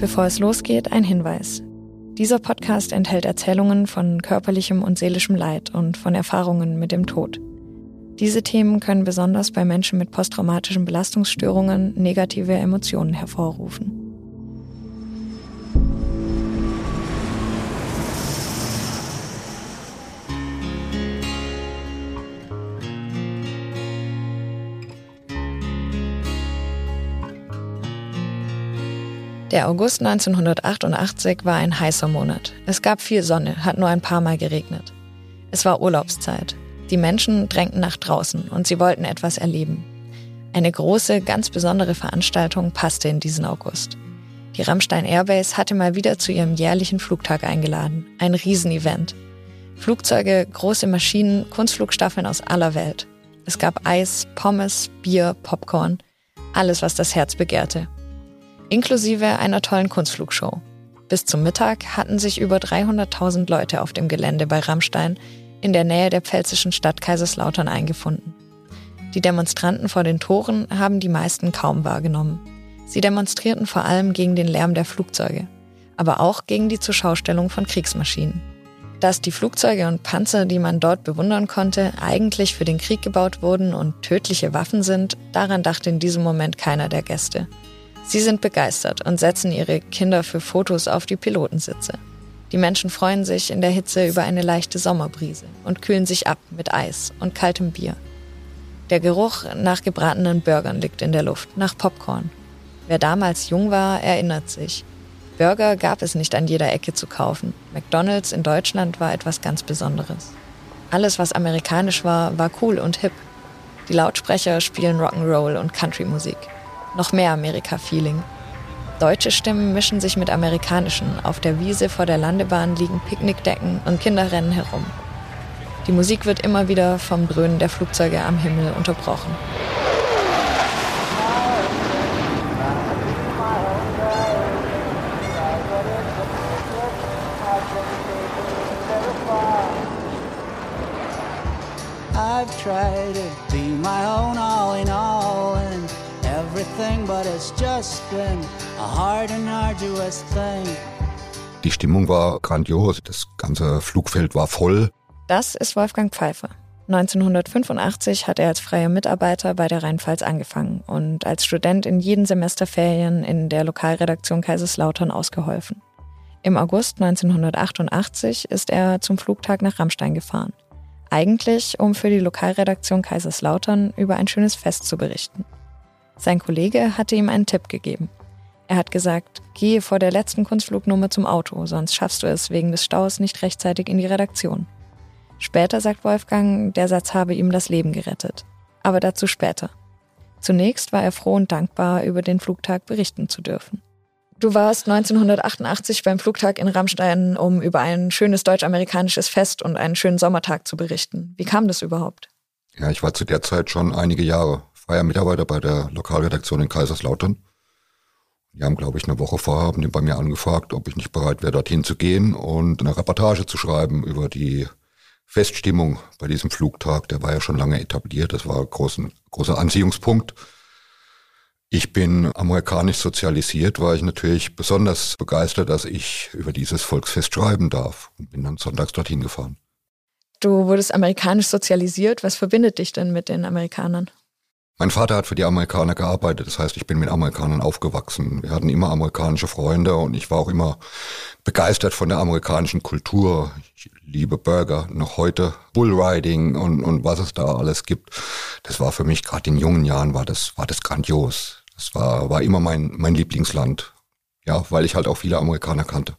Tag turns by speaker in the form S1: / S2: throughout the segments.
S1: Bevor es losgeht, ein Hinweis. Dieser Podcast enthält Erzählungen von körperlichem und seelischem Leid und von Erfahrungen mit dem Tod. Diese Themen können besonders bei Menschen mit posttraumatischen Belastungsstörungen negative Emotionen hervorrufen. Der August 1988 war ein heißer Monat. Es gab viel Sonne, hat nur ein paar Mal geregnet. Es war Urlaubszeit. Die Menschen drängten nach draußen und sie wollten etwas erleben. Eine große, ganz besondere Veranstaltung passte in diesen August. Die Rammstein Airbase hatte mal wieder zu ihrem jährlichen Flugtag eingeladen. Ein Riesenevent. Flugzeuge, große Maschinen, Kunstflugstaffeln aus aller Welt. Es gab Eis, Pommes, Bier, Popcorn. Alles, was das Herz begehrte inklusive einer tollen Kunstflugshow. Bis zum Mittag hatten sich über 300.000 Leute auf dem Gelände bei Rammstein in der Nähe der pfälzischen Stadt Kaiserslautern eingefunden. Die Demonstranten vor den Toren haben die meisten kaum wahrgenommen. Sie demonstrierten vor allem gegen den Lärm der Flugzeuge, aber auch gegen die Zurschaustellung von Kriegsmaschinen. Dass die Flugzeuge und Panzer, die man dort bewundern konnte, eigentlich für den Krieg gebaut wurden und tödliche Waffen sind, daran dachte in diesem Moment keiner der Gäste. Sie sind begeistert und setzen ihre Kinder für Fotos auf die Pilotensitze. Die Menschen freuen sich in der Hitze über eine leichte Sommerbrise und kühlen sich ab mit Eis und kaltem Bier. Der Geruch nach gebratenen Burgern liegt in der Luft, nach Popcorn. Wer damals jung war, erinnert sich. Burger gab es nicht an jeder Ecke zu kaufen. McDonald's in Deutschland war etwas ganz Besonderes. Alles, was amerikanisch war, war cool und hip. Die Lautsprecher spielen Rock'n'Roll und Country-Musik. Noch mehr Amerika-Feeling. Deutsche Stimmen mischen sich mit amerikanischen. Auf der Wiese vor der Landebahn liegen Picknickdecken und Kinder rennen herum. Die Musik wird immer wieder vom Dröhnen der Flugzeuge am Himmel unterbrochen. I've tried to everything, but it's just been a hard and arduous thing. Die Stimmung war grandios, das ganze Flugfeld war voll. Das ist Wolfgang Pfeiffer. 1985 hat er als freier Mitarbeiter bei der Rheinpfalz angefangen und als Student in jeden Semesterferien in der Lokalredaktion Kaiserslautern ausgeholfen. Im August 1988 ist er zum Flugtag nach Rammstein gefahren. Eigentlich, um für die Lokalredaktion Kaiserslautern über ein schönes Fest zu berichten. Sein Kollege hatte ihm einen Tipp gegeben. Er hat gesagt, gehe vor der letzten Kunstflugnummer zum Auto, sonst schaffst du es wegen des Staus nicht rechtzeitig in die Redaktion. Später sagt Wolfgang, der Satz habe ihm das Leben gerettet. Aber dazu später. Zunächst war er froh und dankbar, über den Flugtag berichten zu dürfen. Du warst 1988 beim Flugtag in Rammstein, um über ein schönes deutsch-amerikanisches Fest und einen schönen Sommertag zu berichten. Wie kam das überhaupt?
S2: Ja, ich war zu der Zeit schon einige Jahre freier Mitarbeiter bei der Lokalredaktion in Kaiserslautern. Die haben, glaube ich, eine Woche vorher haben die bei mir angefragt, ob ich nicht bereit wäre, dorthin zu gehen und eine Reportage zu schreiben über die Feststimmung bei diesem Flugtag. Der war ja schon lange etabliert. Das war ein großen, großer Anziehungspunkt. Ich bin amerikanisch sozialisiert, war ich natürlich besonders begeistert, dass ich über dieses Volksfest schreiben darf und bin dann sonntags dorthin gefahren.
S1: Du wurdest amerikanisch sozialisiert. Was verbindet dich denn mit den Amerikanern?
S2: Mein Vater hat für die Amerikaner gearbeitet, das heißt, ich bin mit Amerikanern aufgewachsen. Wir hatten immer amerikanische Freunde und ich war auch immer begeistert von der amerikanischen Kultur. Ich liebe Burger, noch heute Bullriding und, und was es da alles gibt. Das war für mich gerade in jungen Jahren war das war das grandios. Das war war immer mein mein Lieblingsland. Ja, weil ich halt auch viele Amerikaner kannte.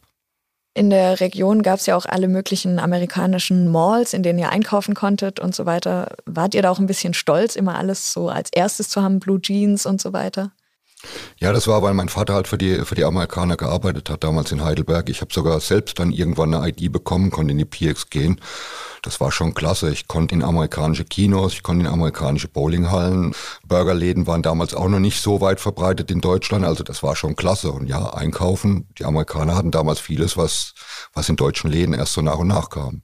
S1: In der Region gab es ja auch alle möglichen amerikanischen Malls, in denen ihr einkaufen konntet und so weiter. Wart ihr da auch ein bisschen stolz, immer alles so als erstes zu haben, Blue Jeans und so weiter?
S2: Ja, das war, weil mein Vater halt für die, für die Amerikaner gearbeitet hat, damals in Heidelberg. Ich habe sogar selbst dann irgendwann eine ID bekommen, konnte in die PX gehen. Das war schon klasse. Ich konnte in amerikanische Kinos, ich konnte in amerikanische Bowlinghallen. Burgerläden waren damals auch noch nicht so weit verbreitet in Deutschland. Also das war schon klasse. Und ja, einkaufen. Die Amerikaner hatten damals vieles, was, was in deutschen Läden erst so nach und nach kam.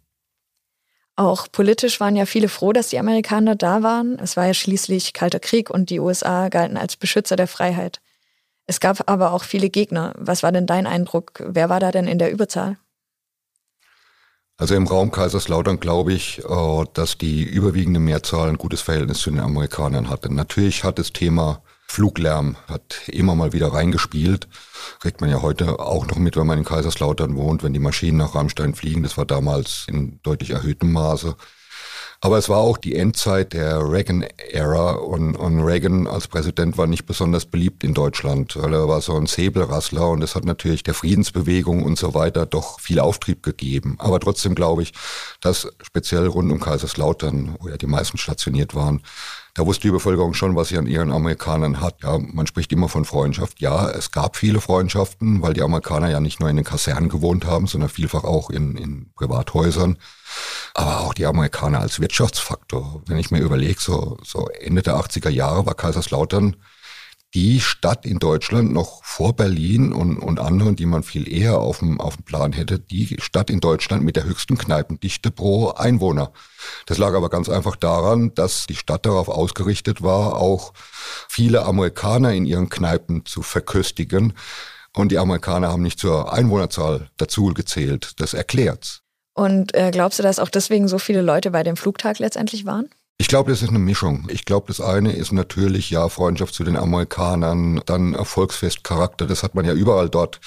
S1: Auch politisch waren ja viele froh, dass die Amerikaner da waren. Es war ja schließlich Kalter Krieg und die USA galten als Beschützer der Freiheit. Es gab aber auch viele Gegner. Was war denn dein Eindruck? Wer war da denn in der Überzahl?
S2: Also im Raum Kaiserslautern glaube ich, äh, dass die überwiegende Mehrzahl ein gutes Verhältnis zu den Amerikanern hatte. Natürlich hat das Thema Fluglärm hat immer mal wieder reingespielt. Kriegt man ja heute auch noch mit, wenn man in Kaiserslautern wohnt, wenn die Maschinen nach Rammstein fliegen. Das war damals in deutlich erhöhtem Maße. Aber es war auch die Endzeit der Reagan-Ära und, und Reagan als Präsident war nicht besonders beliebt in Deutschland, weil er war so ein Säbelrassler und das hat natürlich der Friedensbewegung und so weiter doch viel Auftrieb gegeben. Aber trotzdem glaube ich, dass speziell rund um Kaiserslautern, wo ja die meisten stationiert waren, da wusste die Bevölkerung schon, was sie an ihren Amerikanern hat. Ja, man spricht immer von Freundschaft. Ja, es gab viele Freundschaften, weil die Amerikaner ja nicht nur in den Kasernen gewohnt haben, sondern vielfach auch in, in Privathäusern. Aber auch die Amerikaner als Wirtschaftsfaktor. Wenn ich mir überlege, so, so Ende der 80er Jahre war Kaiserslautern die Stadt in Deutschland noch vor Berlin und, und anderen, die man viel eher auf dem, auf dem Plan hätte, die Stadt in Deutschland mit der höchsten Kneipendichte pro Einwohner. Das lag aber ganz einfach daran, dass die Stadt darauf ausgerichtet war, auch viele Amerikaner in ihren Kneipen zu verköstigen. Und die Amerikaner haben nicht zur Einwohnerzahl dazu gezählt. Das erklärt's.
S1: Und äh, glaubst du, dass auch deswegen so viele Leute bei dem Flugtag letztendlich waren?
S2: Ich glaube, das ist eine Mischung. Ich glaube, das eine ist natürlich ja Freundschaft zu den Amerikanern, dann Erfolgsfestcharakter. Das hat man ja überall dort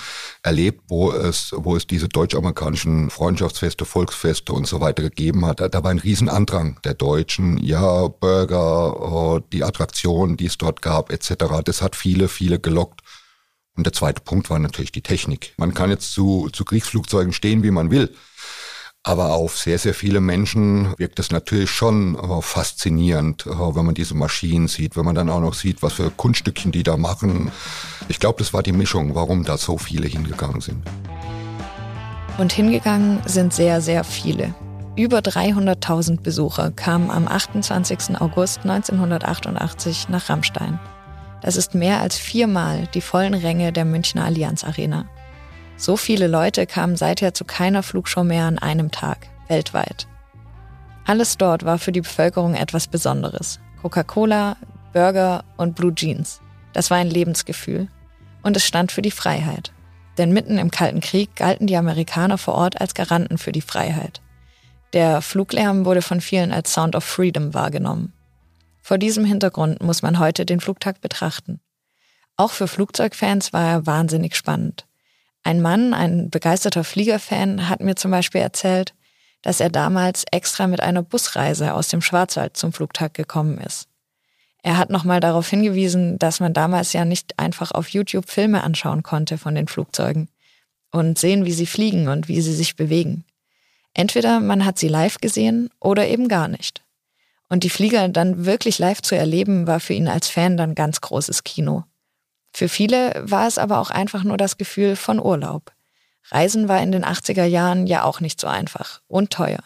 S2: erlebt, wo es, wo es diese deutsch-amerikanischen Freundschaftsfeste, Volksfeste und so weiter gegeben hat. Da war ein Riesenandrang der Deutschen. Ja, Burger, äh, die Attraktionen, die es dort gab, etc. Das hat viele, viele gelockt. Und der zweite Punkt war natürlich die Technik. Man kann jetzt zu, zu Kriegsflugzeugen stehen, wie man will. Aber auf sehr, sehr viele Menschen wirkt es natürlich schon äh, faszinierend, äh, wenn man diese Maschinen sieht, wenn man dann auch noch sieht, was für Kunststückchen die da machen. Ich glaube, das war die Mischung, warum da so viele hingegangen sind.
S1: Und hingegangen sind sehr, sehr viele. Über 300.000 Besucher kamen am 28. August 1988 nach Rammstein. Das ist mehr als viermal die vollen Ränge der Münchner Allianz Arena. So viele Leute kamen seither zu keiner Flugshow mehr an einem Tag, weltweit. Alles dort war für die Bevölkerung etwas Besonderes. Coca-Cola, Burger und Blue Jeans. Das war ein Lebensgefühl. Und es stand für die Freiheit. Denn mitten im Kalten Krieg galten die Amerikaner vor Ort als Garanten für die Freiheit. Der Fluglärm wurde von vielen als Sound of Freedom wahrgenommen. Vor diesem Hintergrund muss man heute den Flugtag betrachten. Auch für Flugzeugfans war er wahnsinnig spannend. Ein Mann, ein begeisterter Fliegerfan, hat mir zum Beispiel erzählt, dass er damals extra mit einer Busreise aus dem Schwarzwald zum Flugtag gekommen ist. Er hat nochmal darauf hingewiesen, dass man damals ja nicht einfach auf YouTube Filme anschauen konnte von den Flugzeugen und sehen, wie sie fliegen und wie sie sich bewegen. Entweder man hat sie live gesehen oder eben gar nicht. Und die Flieger dann wirklich live zu erleben, war für ihn als Fan dann ganz großes Kino. Für viele war es aber auch einfach nur das Gefühl von Urlaub. Reisen war in den 80er Jahren ja auch nicht so einfach und teuer.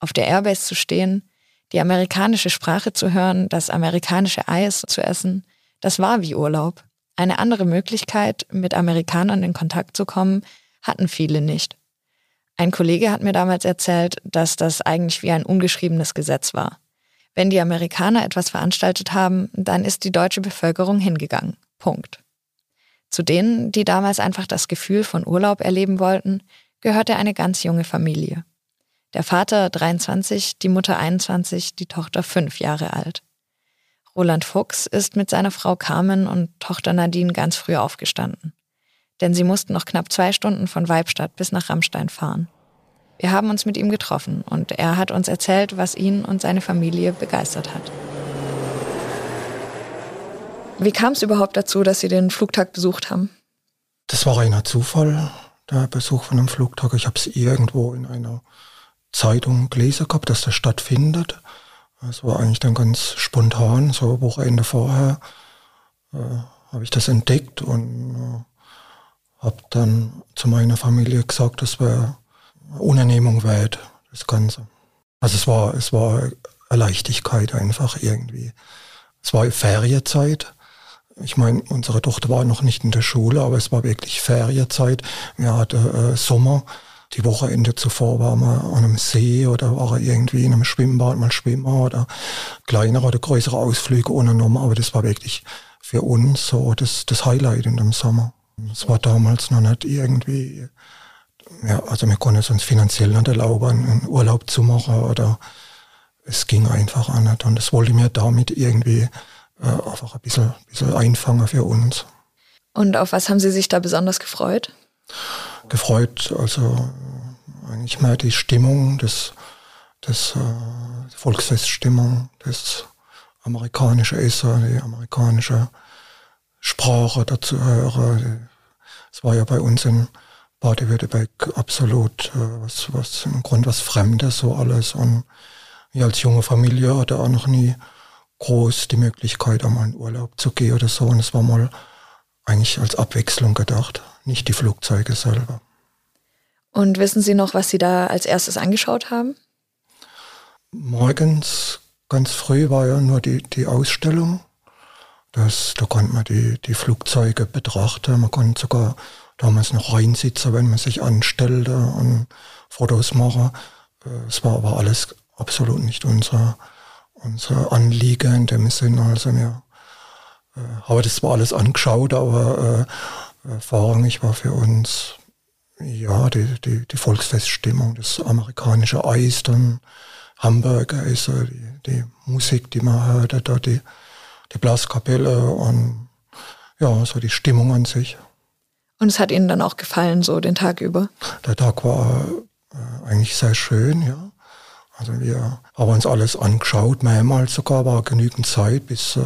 S1: Auf der Airbase zu stehen, die amerikanische Sprache zu hören, das amerikanische Eis zu essen, das war wie Urlaub. Eine andere Möglichkeit, mit Amerikanern in Kontakt zu kommen, hatten viele nicht. Ein Kollege hat mir damals erzählt, dass das eigentlich wie ein ungeschriebenes Gesetz war. Wenn die Amerikaner etwas veranstaltet haben, dann ist die deutsche Bevölkerung hingegangen. Punkt. Zu denen, die damals einfach das Gefühl von Urlaub erleben wollten, gehörte eine ganz junge Familie. Der Vater 23, die Mutter 21, die Tochter 5 Jahre alt. Roland Fuchs ist mit seiner Frau Carmen und Tochter Nadine ganz früh aufgestanden. Denn sie mussten noch knapp zwei Stunden von Weibstadt bis nach Rammstein fahren. Wir haben uns mit ihm getroffen und er hat uns erzählt, was ihn und seine Familie begeistert hat. Wie kam es überhaupt dazu, dass Sie den Flugtag besucht haben?
S3: Das war reiner Zufall, der Besuch von einem Flugtag. Ich habe es irgendwo in einer Zeitung gelesen gehabt, dass das stattfindet. Das war eigentlich dann ganz spontan, so Wochenende vorher äh, habe ich das entdeckt und äh, habe dann zu meiner Familie gesagt, das wäre Unternehmung wert, das Ganze. Also es war, es war eine Leichtigkeit einfach irgendwie. Es war Ferienzeit ich meine, unsere Tochter war noch nicht in der Schule, aber es war wirklich Ferienzeit. Wir hatten äh, Sommer. Die Wochenende zuvor waren wir an einem See oder war irgendwie in einem Schwimmbad mal schwimmen oder kleinere oder größere Ausflüge unternommen. Aber das war wirklich für uns so das, das Highlight in dem Sommer. Es war damals noch nicht irgendwie, ja, also wir konnten es uns finanziell nicht erlauben, einen Urlaub zu machen oder es ging einfach nicht. Und das wollte mir damit irgendwie äh, einfach ein bisschen, bisschen einfangen für uns.
S1: Und auf was haben Sie sich da besonders gefreut?
S3: Gefreut, also eigentlich mehr die Stimmung, das, das äh, Volksfeststimmung, das amerikanische Essen, die amerikanische Sprache dazu hören. Es war ja bei uns in Baden-Württemberg absolut äh, was, was im Grunde was Fremdes, so alles. Und ich als junge Familie hatte auch noch nie groß die Möglichkeit, einmal in Urlaub zu gehen oder so. Und es war mal eigentlich als Abwechslung gedacht, nicht die Flugzeuge selber.
S1: Und wissen Sie noch, was Sie da als erstes angeschaut haben?
S3: Morgens, ganz früh, war ja nur die, die Ausstellung. Das, da konnte man die, die Flugzeuge betrachten. Man konnte sogar damals noch reinsitzen, wenn man sich anstellte und Fotos machen. Äh, es war aber alles absolut nicht unser, unser Anliegen in dem Sinn. Also wir äh, haben das zwar alles angeschaut, aber äh, Erfahrung, ich war für uns ja die, die, die Volksfeststimmung, das amerikanische Eis, dann Hamburger Eis, die, die Musik, die man hörte, da die, die Blaskapelle und ja, so die Stimmung an sich.
S1: Und es hat Ihnen dann auch gefallen, so den Tag über?
S3: Der Tag war äh, eigentlich sehr schön, ja. Also wir haben uns alles angeschaut, mehrmals sogar, war genügend Zeit bis äh,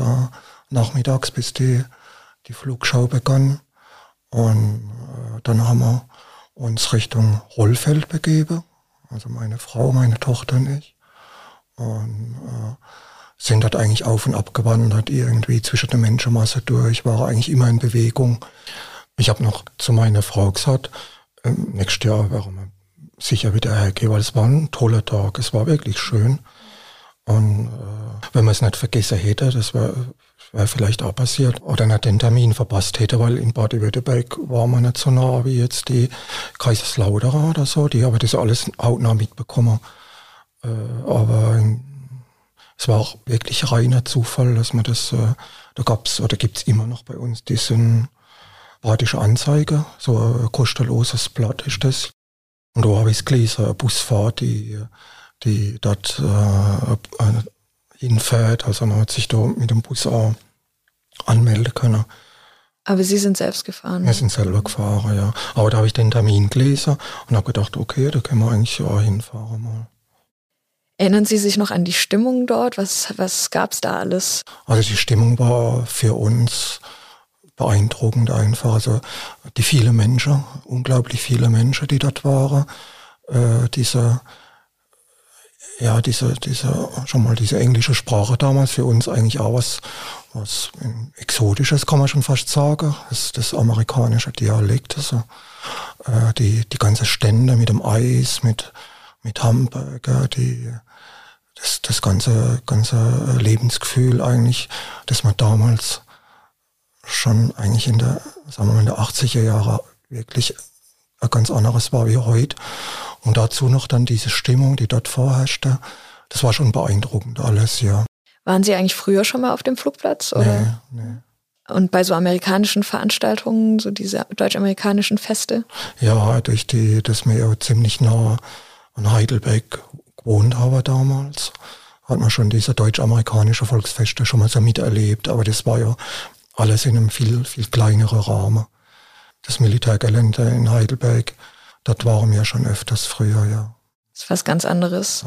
S3: nachmittags, bis die, die Flugschau begann. Und äh, dann haben wir uns Richtung Rollfeld begeben, also meine Frau, meine Tochter und ich. Und äh, sind dort eigentlich auf und ab gewandert, irgendwie zwischen der Menschenmasse durch, war eigentlich immer in Bewegung. Ich habe noch zu meiner Frau gesagt, äh, nächstes Jahr werden wir sicher wieder hergehen, weil es war ein toller Tag, es war wirklich schön. Und äh, wenn man es nicht vergessen hätte, das wäre wär vielleicht auch passiert, oder nicht den Termin verpasst hätte, weil in Baden-Württemberg war man nicht so nah wie jetzt die Kaiserslautern oder so, die haben das alles hautnah mitbekommen. Äh, aber es war auch wirklich reiner Zufall, dass man das, äh, da gab's oder gibt's immer noch bei uns diesen badische Anzeige, so ein kostenloses Blatt ist das. Und da habe ich es gelesen, eine Busfahrt, die, die dort äh, äh, hinfährt. Also man hat sich da mit dem Bus auch anmelden können.
S1: Aber Sie sind selbst gefahren?
S3: Wir sind selber gefahren, ja. Aber da habe ich den Termin gelesen und habe gedacht, okay, da können wir eigentlich auch hinfahren mal.
S1: Erinnern Sie sich noch an die Stimmung dort? Was, was gab es da alles?
S3: Also die Stimmung war für uns beeindruckend einfach. Also die viele Menschen, unglaublich viele Menschen, die dort waren. Äh, diese, ja, diese, diese, schon mal diese englische Sprache damals für uns eigentlich auch was, was Exotisches kann man schon fast sagen. Das, das amerikanische Dialekt, also äh, die, die ganze Stände mit dem Eis, mit, mit Hamburger, die, das, das ganze, ganze Lebensgefühl eigentlich, das man damals schon eigentlich in der, sagen wir mal, in der 80er Jahre wirklich ein ganz anderes war wie heute. Und dazu noch dann diese Stimmung, die dort vorherrschte. Das war schon beeindruckend alles, ja.
S1: Waren Sie eigentlich früher schon mal auf dem Flugplatz? Oder? Nee, nee. Und bei so amerikanischen Veranstaltungen, so diese deutsch-amerikanischen Feste?
S3: Ja, durch die, dass wir ja ziemlich nah an Heidelberg gewohnt haben damals, hat man schon diese deutsch-amerikanische Volksfeste schon mal so miterlebt. Aber das war ja alles in einem viel, viel kleineren Rahmen. Das Militärgelände in Heidelberg, dort waren wir schon öfters früher, ja.
S1: Das ist was ganz anderes.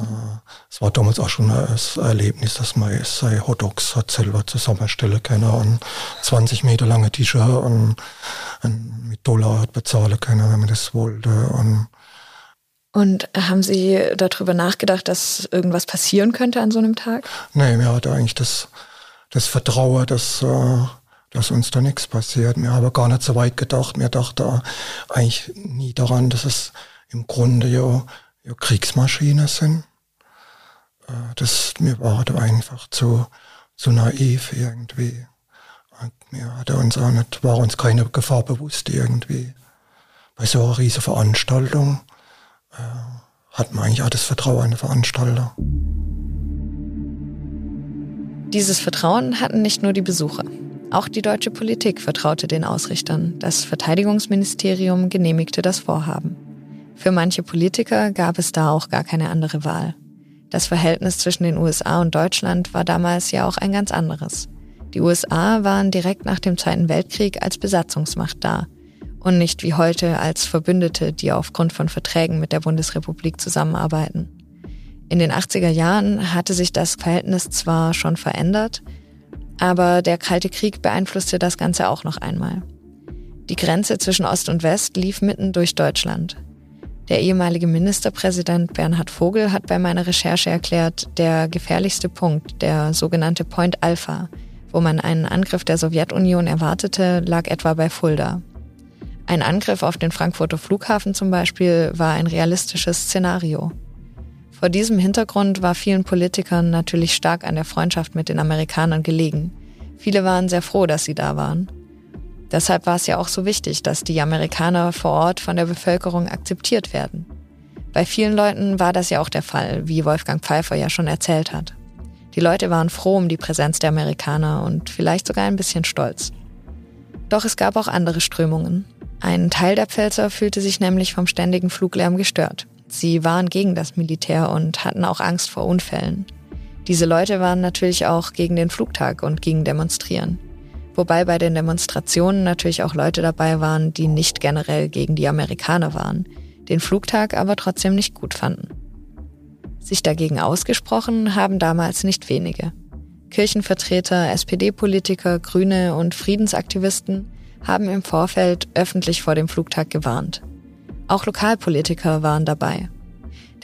S3: Es war damals auch schon ein Erlebnis, dass man seine Hotdogs hat selber zusammenstellen können und 20 Meter lange Tische und, und mit Dollar hat bezahlen können, wenn man das wollte. Und,
S1: und haben Sie darüber nachgedacht, dass irgendwas passieren könnte an so einem Tag?
S3: Nee, mir hatte eigentlich das, das Vertrauen, dass äh, dass uns da nichts passiert. Mir habe gar nicht so weit gedacht. Mir dachte eigentlich nie daran, dass es im Grunde ja, ja Kriegsmaschinen sind. Äh, das, mir war da einfach zu, zu naiv irgendwie. mir hatte uns auch nicht, war uns keine Gefahr bewusst irgendwie. Bei so einer riesen Veranstaltung äh, hat man eigentlich auch das Vertrauen an den Veranstalter.
S1: Dieses Vertrauen hatten nicht nur die Besucher. Auch die deutsche Politik vertraute den Ausrichtern. Das Verteidigungsministerium genehmigte das Vorhaben. Für manche Politiker gab es da auch gar keine andere Wahl. Das Verhältnis zwischen den USA und Deutschland war damals ja auch ein ganz anderes. Die USA waren direkt nach dem Zweiten Weltkrieg als Besatzungsmacht da und nicht wie heute als Verbündete, die aufgrund von Verträgen mit der Bundesrepublik zusammenarbeiten. In den 80er Jahren hatte sich das Verhältnis zwar schon verändert, aber der Kalte Krieg beeinflusste das Ganze auch noch einmal. Die Grenze zwischen Ost und West lief mitten durch Deutschland. Der ehemalige Ministerpräsident Bernhard Vogel hat bei meiner Recherche erklärt, der gefährlichste Punkt, der sogenannte Point Alpha, wo man einen Angriff der Sowjetunion erwartete, lag etwa bei Fulda. Ein Angriff auf den Frankfurter Flughafen zum Beispiel war ein realistisches Szenario. Vor diesem Hintergrund war vielen Politikern natürlich stark an der Freundschaft mit den Amerikanern gelegen. Viele waren sehr froh, dass sie da waren. Deshalb war es ja auch so wichtig, dass die Amerikaner vor Ort von der Bevölkerung akzeptiert werden. Bei vielen Leuten war das ja auch der Fall, wie Wolfgang Pfeiffer ja schon erzählt hat. Die Leute waren froh um die Präsenz der Amerikaner und vielleicht sogar ein bisschen stolz. Doch es gab auch andere Strömungen. Ein Teil der Pfälzer fühlte sich nämlich vom ständigen Fluglärm gestört. Sie waren gegen das Militär und hatten auch Angst vor Unfällen. Diese Leute waren natürlich auch gegen den Flugtag und gegen Demonstrieren. Wobei bei den Demonstrationen natürlich auch Leute dabei waren, die nicht generell gegen die Amerikaner waren, den Flugtag aber trotzdem nicht gut fanden. Sich dagegen ausgesprochen haben damals nicht wenige. Kirchenvertreter, SPD-Politiker, Grüne und Friedensaktivisten haben im Vorfeld öffentlich vor dem Flugtag gewarnt. Auch Lokalpolitiker waren dabei.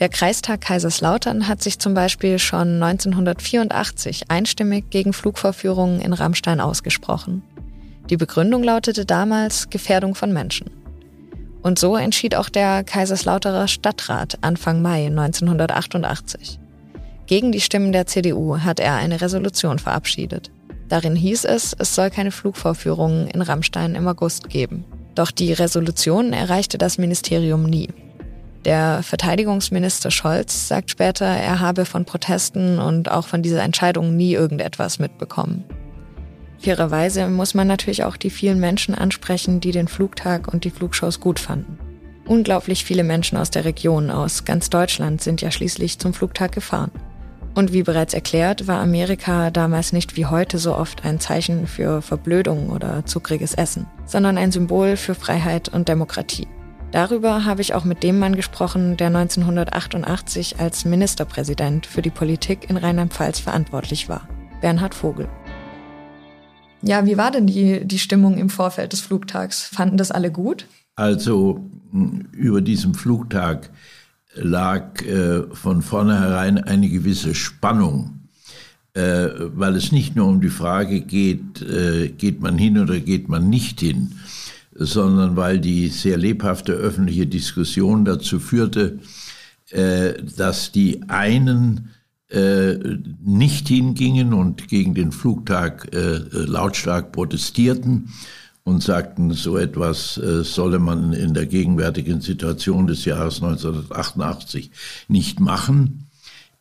S1: Der Kreistag Kaiserslautern hat sich zum Beispiel schon 1984 einstimmig gegen Flugvorführungen in Rammstein ausgesprochen. Die Begründung lautete damals Gefährdung von Menschen. Und so entschied auch der Kaiserslauterer Stadtrat Anfang Mai 1988. Gegen die Stimmen der CDU hat er eine Resolution verabschiedet. Darin hieß es, es soll keine Flugvorführungen in Rammstein im August geben. Doch die Resolution erreichte das Ministerium nie. Der Verteidigungsminister Scholz sagt später, er habe von Protesten und auch von dieser Entscheidung nie irgendetwas mitbekommen. Fairerweise muss man natürlich auch die vielen Menschen ansprechen, die den Flugtag und die Flugshows gut fanden. Unglaublich viele Menschen aus der Region, aus ganz Deutschland sind ja schließlich zum Flugtag gefahren. Und wie bereits erklärt, war Amerika damals nicht wie heute so oft ein Zeichen für Verblödung oder zuckriges Essen, sondern ein Symbol für Freiheit und Demokratie. Darüber habe ich auch mit dem Mann gesprochen, der 1988 als Ministerpräsident für die Politik in Rheinland-Pfalz verantwortlich war, Bernhard Vogel. Ja, wie war denn die, die Stimmung im Vorfeld des Flugtags? Fanden das alle gut?
S4: Also über diesem Flugtag lag äh, von vornherein eine gewisse Spannung, äh, weil es nicht nur um die Frage geht, äh, geht man hin oder geht man nicht hin, sondern weil die sehr lebhafte öffentliche Diskussion dazu führte, äh, dass die einen äh, nicht hingingen und gegen den Flugtag äh, lautstark protestierten und sagten, so etwas äh, solle man in der gegenwärtigen Situation des Jahres 1988 nicht machen.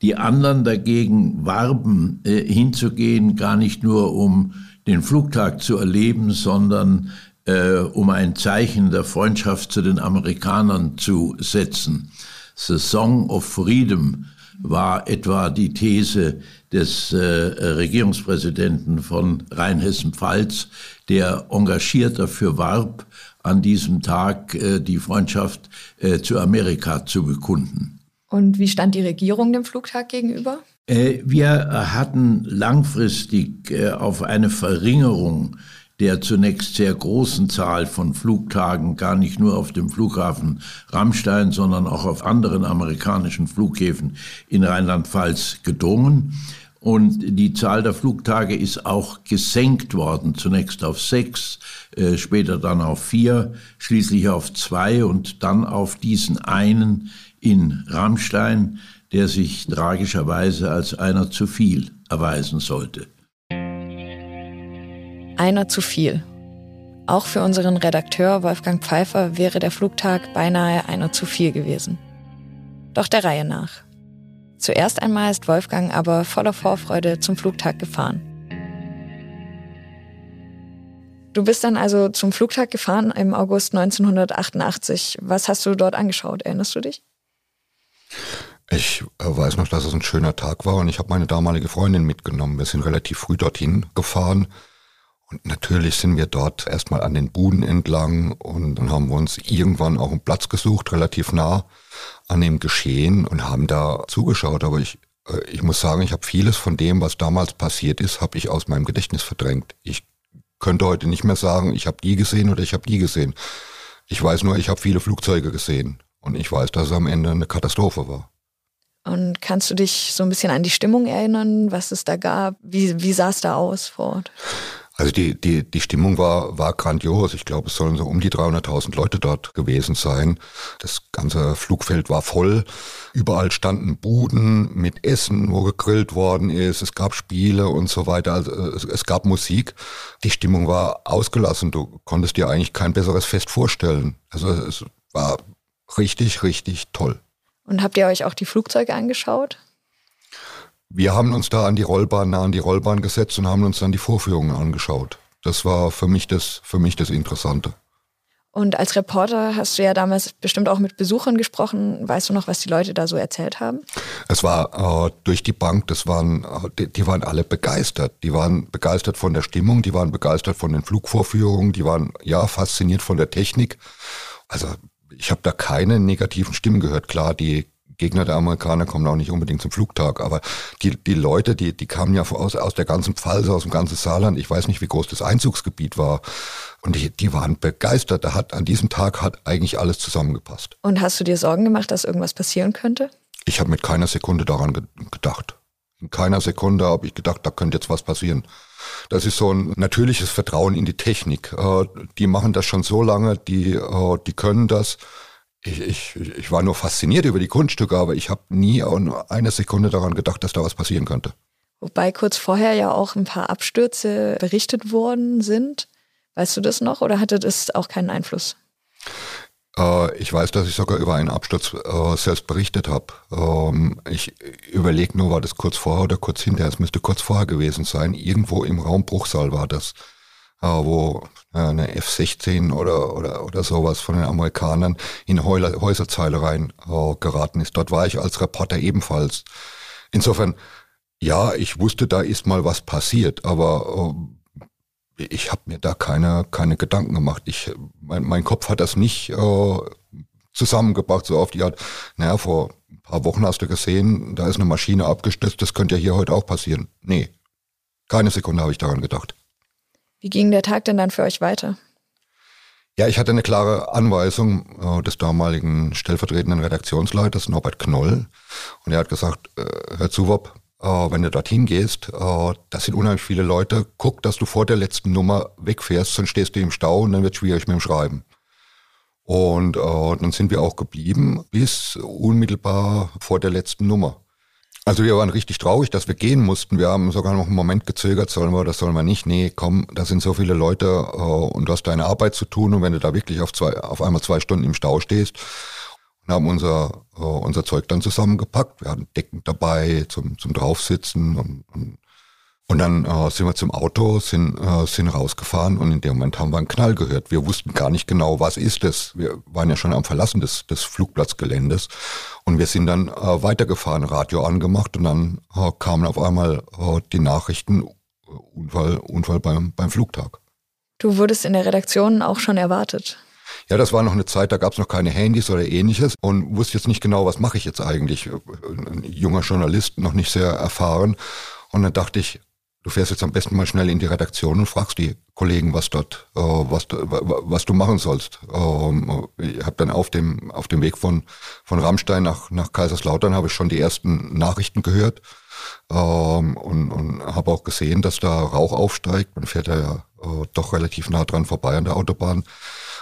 S4: Die anderen dagegen warben, äh, hinzugehen, gar nicht nur um den Flugtag zu erleben, sondern äh, um ein Zeichen der Freundschaft zu den Amerikanern zu setzen. The Song of Freedom war etwa die These des äh, Regierungspräsidenten von Rheinhessen-Pfalz, der engagiert dafür warb, an diesem Tag äh, die Freundschaft äh, zu Amerika zu bekunden.
S1: Und wie stand die Regierung dem Flugtag gegenüber?
S4: Äh, wir hatten langfristig äh, auf eine Verringerung der zunächst sehr großen Zahl von Flugtagen gar nicht nur auf dem Flughafen Rammstein, sondern auch auf anderen amerikanischen Flughäfen in Rheinland-Pfalz gedrungen. Und die Zahl der Flugtage ist auch gesenkt worden, zunächst auf sechs, äh, später dann auf vier, schließlich auf zwei und dann auf diesen einen in Rammstein, der sich tragischerweise als einer zu viel erweisen sollte.
S1: Einer zu viel. Auch für unseren Redakteur Wolfgang Pfeiffer wäre der Flugtag beinahe einer zu viel gewesen. Doch der Reihe nach. Zuerst einmal ist Wolfgang aber voller Vorfreude zum Flugtag gefahren. Du bist dann also zum Flugtag gefahren im August 1988. Was hast du dort angeschaut? Erinnerst du dich?
S2: Ich äh, weiß noch, dass es ein schöner Tag war und ich habe meine damalige Freundin mitgenommen. Wir sind relativ früh dorthin gefahren und natürlich sind wir dort erstmal an den Buden entlang und dann haben wir uns irgendwann auch einen Platz gesucht, relativ nah an dem Geschehen und haben da zugeschaut. Aber ich, äh, ich muss sagen, ich habe vieles von dem, was damals passiert ist, habe ich aus meinem Gedächtnis verdrängt. Ich könnte heute nicht mehr sagen, ich habe die gesehen oder ich habe die gesehen. Ich weiß nur, ich habe viele Flugzeuge gesehen und ich weiß, dass es am Ende eine Katastrophe war.
S1: Und kannst du dich so ein bisschen an die Stimmung erinnern, was es da gab? Wie, wie sah es da aus vor Ort?
S2: Also die, die, die Stimmung war, war grandios. Ich glaube, es sollen so um die 300.000 Leute dort gewesen sein. Das ganze Flugfeld war voll. Überall standen Buden mit Essen, wo gegrillt worden ist. Es gab Spiele und so weiter. Also es, es gab Musik. Die Stimmung war ausgelassen. Du konntest dir eigentlich kein besseres Fest vorstellen. Also es war richtig, richtig toll.
S1: Und habt ihr euch auch die Flugzeuge angeschaut?
S2: Wir haben uns da an die Rollbahn, nah an die Rollbahn gesetzt und haben uns dann die Vorführungen angeschaut. Das war für mich das, für mich das Interessante.
S1: Und als Reporter hast du ja damals bestimmt auch mit Besuchern gesprochen. Weißt du noch, was die Leute da so erzählt haben?
S2: Es war äh, durch die Bank, das waren, äh, die, die, waren alle begeistert. Die waren begeistert von der Stimmung, die waren begeistert von den Flugvorführungen, die waren ja fasziniert von der Technik. Also ich habe da keine negativen Stimmen gehört. Klar, die Gegner der Amerikaner kommen auch nicht unbedingt zum Flugtag, aber die, die Leute, die, die kamen ja aus, aus der ganzen Pfalz, aus dem ganzen Saarland. Ich weiß nicht, wie groß das Einzugsgebiet war. Und die, die waren begeistert. Da hat, an diesem Tag hat eigentlich alles zusammengepasst.
S1: Und hast du dir Sorgen gemacht, dass irgendwas passieren könnte?
S2: Ich habe mit keiner Sekunde daran ge gedacht. In keiner Sekunde habe ich gedacht, da könnte jetzt was passieren. Das ist so ein natürliches Vertrauen in die Technik. Äh, die machen das schon so lange, die, äh, die können das ich, ich, ich war nur fasziniert über die Kunststücke, aber ich habe nie auch nur eine Sekunde daran gedacht, dass da was passieren könnte.
S1: Wobei kurz vorher ja auch ein paar Abstürze berichtet worden sind. Weißt du das noch oder hatte das auch keinen Einfluss?
S2: Äh, ich weiß, dass ich sogar über einen Absturz äh, selbst berichtet habe. Ähm, ich überlege nur, war das kurz vorher oder kurz hinterher? Es müsste kurz vorher gewesen sein. Irgendwo im Raum Bruchsal war das, wo eine F-16 oder, oder, oder sowas von den Amerikanern in Häuserzeile rein äh, geraten ist. Dort war ich als Reporter ebenfalls. Insofern, ja, ich wusste, da ist mal was passiert, aber äh, ich habe mir da keine, keine Gedanken gemacht. Ich, mein, mein Kopf hat das nicht äh, zusammengebracht, so auf die Art, naja, vor ein paar Wochen hast du gesehen, da ist eine Maschine abgestürzt, das könnte ja hier heute auch passieren. Nee, keine Sekunde habe ich daran gedacht.
S1: Wie ging der Tag denn dann für euch weiter?
S2: Ja, ich hatte eine klare Anweisung äh, des damaligen stellvertretenden Redaktionsleiters Norbert Knoll. Und er hat gesagt, äh, Herr Zuwop, äh, wenn du dorthin gehst, äh, das sind unheimlich viele Leute, guck, dass du vor der letzten Nummer wegfährst, sonst stehst du im Stau und dann wird es schwierig mit dem Schreiben. Und äh, dann sind wir auch geblieben bis unmittelbar vor der letzten Nummer. Also wir waren richtig traurig, dass wir gehen mussten. Wir haben sogar noch einen Moment gezögert, sollen wir oder sollen wir nicht? Nee, komm, da sind so viele Leute äh, und du hast deine Arbeit zu tun und wenn du da wirklich auf, zwei, auf einmal zwei Stunden im Stau stehst und haben unser, äh, unser Zeug dann zusammengepackt. Wir hatten Decken dabei zum, zum Draufsitzen und, und und dann äh, sind wir zum Auto, sind, äh, sind rausgefahren und in dem Moment haben wir einen Knall gehört. Wir wussten gar nicht genau, was ist das. Wir waren ja schon am Verlassen des, des Flugplatzgeländes und wir sind dann äh, weitergefahren, Radio angemacht und dann äh, kamen auf einmal äh, die Nachrichten, äh, Unfall, Unfall beim, beim Flugtag.
S1: Du wurdest in der Redaktion auch schon erwartet.
S2: Ja, das war noch eine Zeit, da gab es noch keine Handys oder ähnliches und wusste jetzt nicht genau, was mache ich jetzt eigentlich. Ein junger Journalist, noch nicht sehr erfahren. Und dann dachte ich, du fährst jetzt am besten mal schnell in die Redaktion und fragst die Kollegen, was dort, äh, was, was du machen sollst. Ähm, ich habe dann auf dem auf dem Weg von von Rammstein nach nach Kaiserslautern habe ich schon die ersten Nachrichten gehört ähm, und, und habe auch gesehen, dass da Rauch aufsteigt. Man fährt ja äh, doch relativ nah dran vorbei an der Autobahn.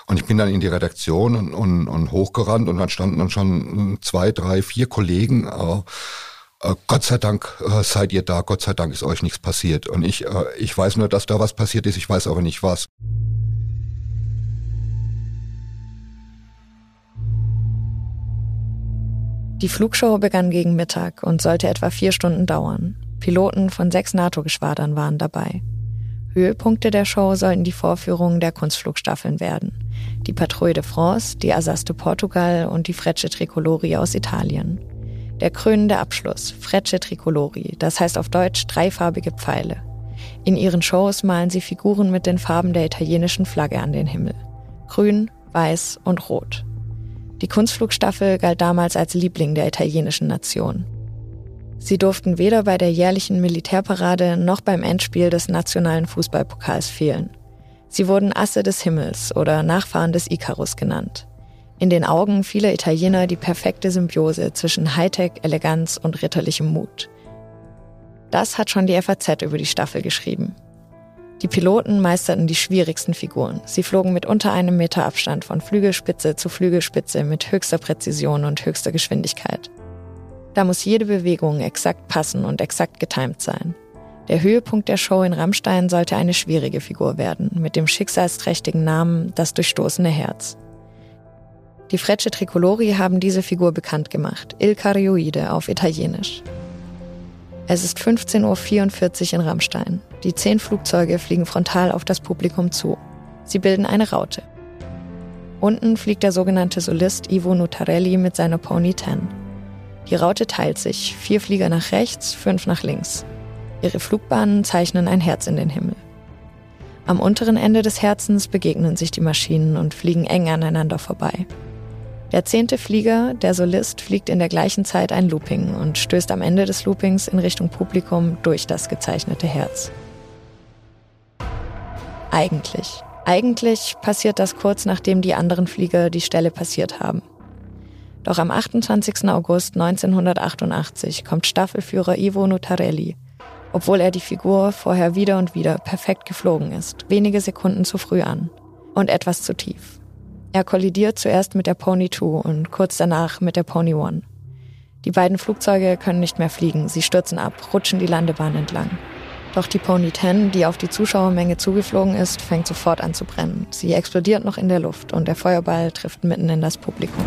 S2: Und ich bin dann in die Redaktion und, und, und hochgerannt und dann standen dann schon zwei, drei, vier Kollegen. Äh, Gott sei Dank äh, seid ihr da, Gott sei Dank ist euch nichts passiert. Und ich, äh, ich weiß nur, dass da was passiert ist, ich weiß aber nicht was.
S1: Die Flugshow begann gegen Mittag und sollte etwa vier Stunden dauern. Piloten von sechs NATO-Geschwadern waren dabei. Höhepunkte der Show sollten die Vorführungen der Kunstflugstaffeln werden. Die Patrouille de France, die Asas de Portugal und die Frecce Tricolori aus Italien. Der krönende Abschluss, Frecce Tricolori, das heißt auf Deutsch dreifarbige Pfeile. In ihren Shows malen sie Figuren mit den Farben der italienischen Flagge an den Himmel. Grün, Weiß und Rot. Die Kunstflugstaffel galt damals als Liebling der italienischen Nation. Sie durften weder bei der jährlichen Militärparade noch beim Endspiel des nationalen Fußballpokals fehlen. Sie wurden Asse des Himmels oder Nachfahren des Icarus genannt. In den Augen vieler Italiener die perfekte Symbiose zwischen Hightech, Eleganz und ritterlichem Mut. Das hat schon die FAZ über die Staffel geschrieben. Die Piloten meisterten die schwierigsten Figuren. Sie flogen mit unter einem Meter Abstand von Flügelspitze zu Flügelspitze mit höchster Präzision und höchster Geschwindigkeit. Da muss jede Bewegung exakt passen und exakt getimt sein. Der Höhepunkt der Show in Rammstein sollte eine schwierige Figur werden, mit dem schicksalsträchtigen Namen Das durchstoßene Herz. Die Frecce Tricolori haben diese Figur bekannt gemacht, Il Carioide auf Italienisch. Es ist 15.44 Uhr in Rammstein. Die zehn Flugzeuge fliegen frontal auf das Publikum zu. Sie bilden eine Raute. Unten fliegt der sogenannte Solist Ivo Nutarelli mit seiner Pony 10. Die Raute teilt sich, vier Flieger nach rechts, fünf nach links. Ihre Flugbahnen zeichnen ein Herz in den Himmel. Am unteren Ende des Herzens begegnen sich die Maschinen und fliegen eng aneinander vorbei. Der zehnte Flieger, der Solist, fliegt in der gleichen Zeit ein Looping und stößt am Ende des Loopings in Richtung Publikum durch das gezeichnete Herz. Eigentlich. Eigentlich passiert das kurz nachdem die anderen Flieger die Stelle passiert haben. Doch am 28. August 1988 kommt Staffelführer Ivo Nutarelli, obwohl er die Figur vorher wieder und wieder perfekt geflogen ist, wenige Sekunden zu früh an und etwas zu tief. Er kollidiert zuerst mit der Pony 2 und kurz danach mit der Pony 1. Die beiden Flugzeuge können nicht mehr fliegen, sie stürzen ab, rutschen die Landebahn entlang. Doch die Pony 10, die auf die Zuschauermenge zugeflogen ist, fängt sofort an zu brennen. Sie explodiert noch in der Luft und der Feuerball trifft mitten in das Publikum.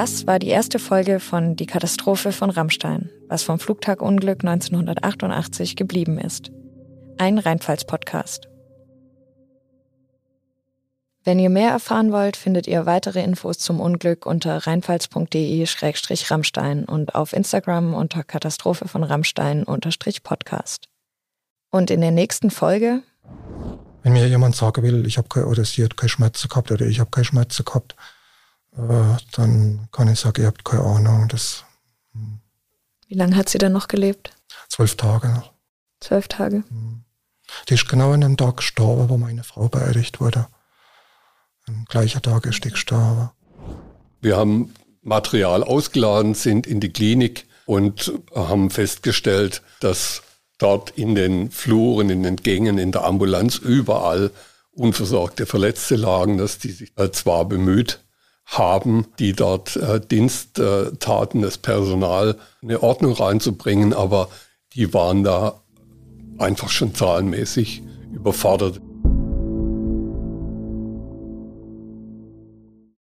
S1: Das war die erste Folge von Die Katastrophe von Rammstein, was vom Flugtagunglück 1988 geblieben ist. Ein Rheinpfalz-Podcast. Wenn ihr mehr erfahren wollt, findet ihr weitere Infos zum Unglück unter rheinpfalz.de-rammstein und auf Instagram unter Katastrophe von Rammstein-podcast. Und in der nächsten Folge.
S3: Wenn mir jemand sagen will, ich habe oder sie hat keine Schmerzen gehabt oder ich habe keine Schmerzen gehabt, dann kann ich sagen, ihr habt keine Ahnung. Das,
S1: hm. Wie lange hat sie dann noch gelebt?
S3: Zwölf Tage noch.
S1: Zwölf Tage?
S3: Hm. Die ist genau an dem Tag gestorben, wo meine Frau beerdigt wurde. Am gleichen Tag ist die gestorben.
S5: Wir haben Material ausgeladen, sind in die Klinik und haben festgestellt, dass dort in den Fluren, in den Gängen, in der Ambulanz überall unversorgte Verletzte lagen, dass die sich zwar bemüht haben, die dort äh, Diensttaten, das Personal, eine Ordnung reinzubringen, aber die waren da einfach schon zahlenmäßig überfordert.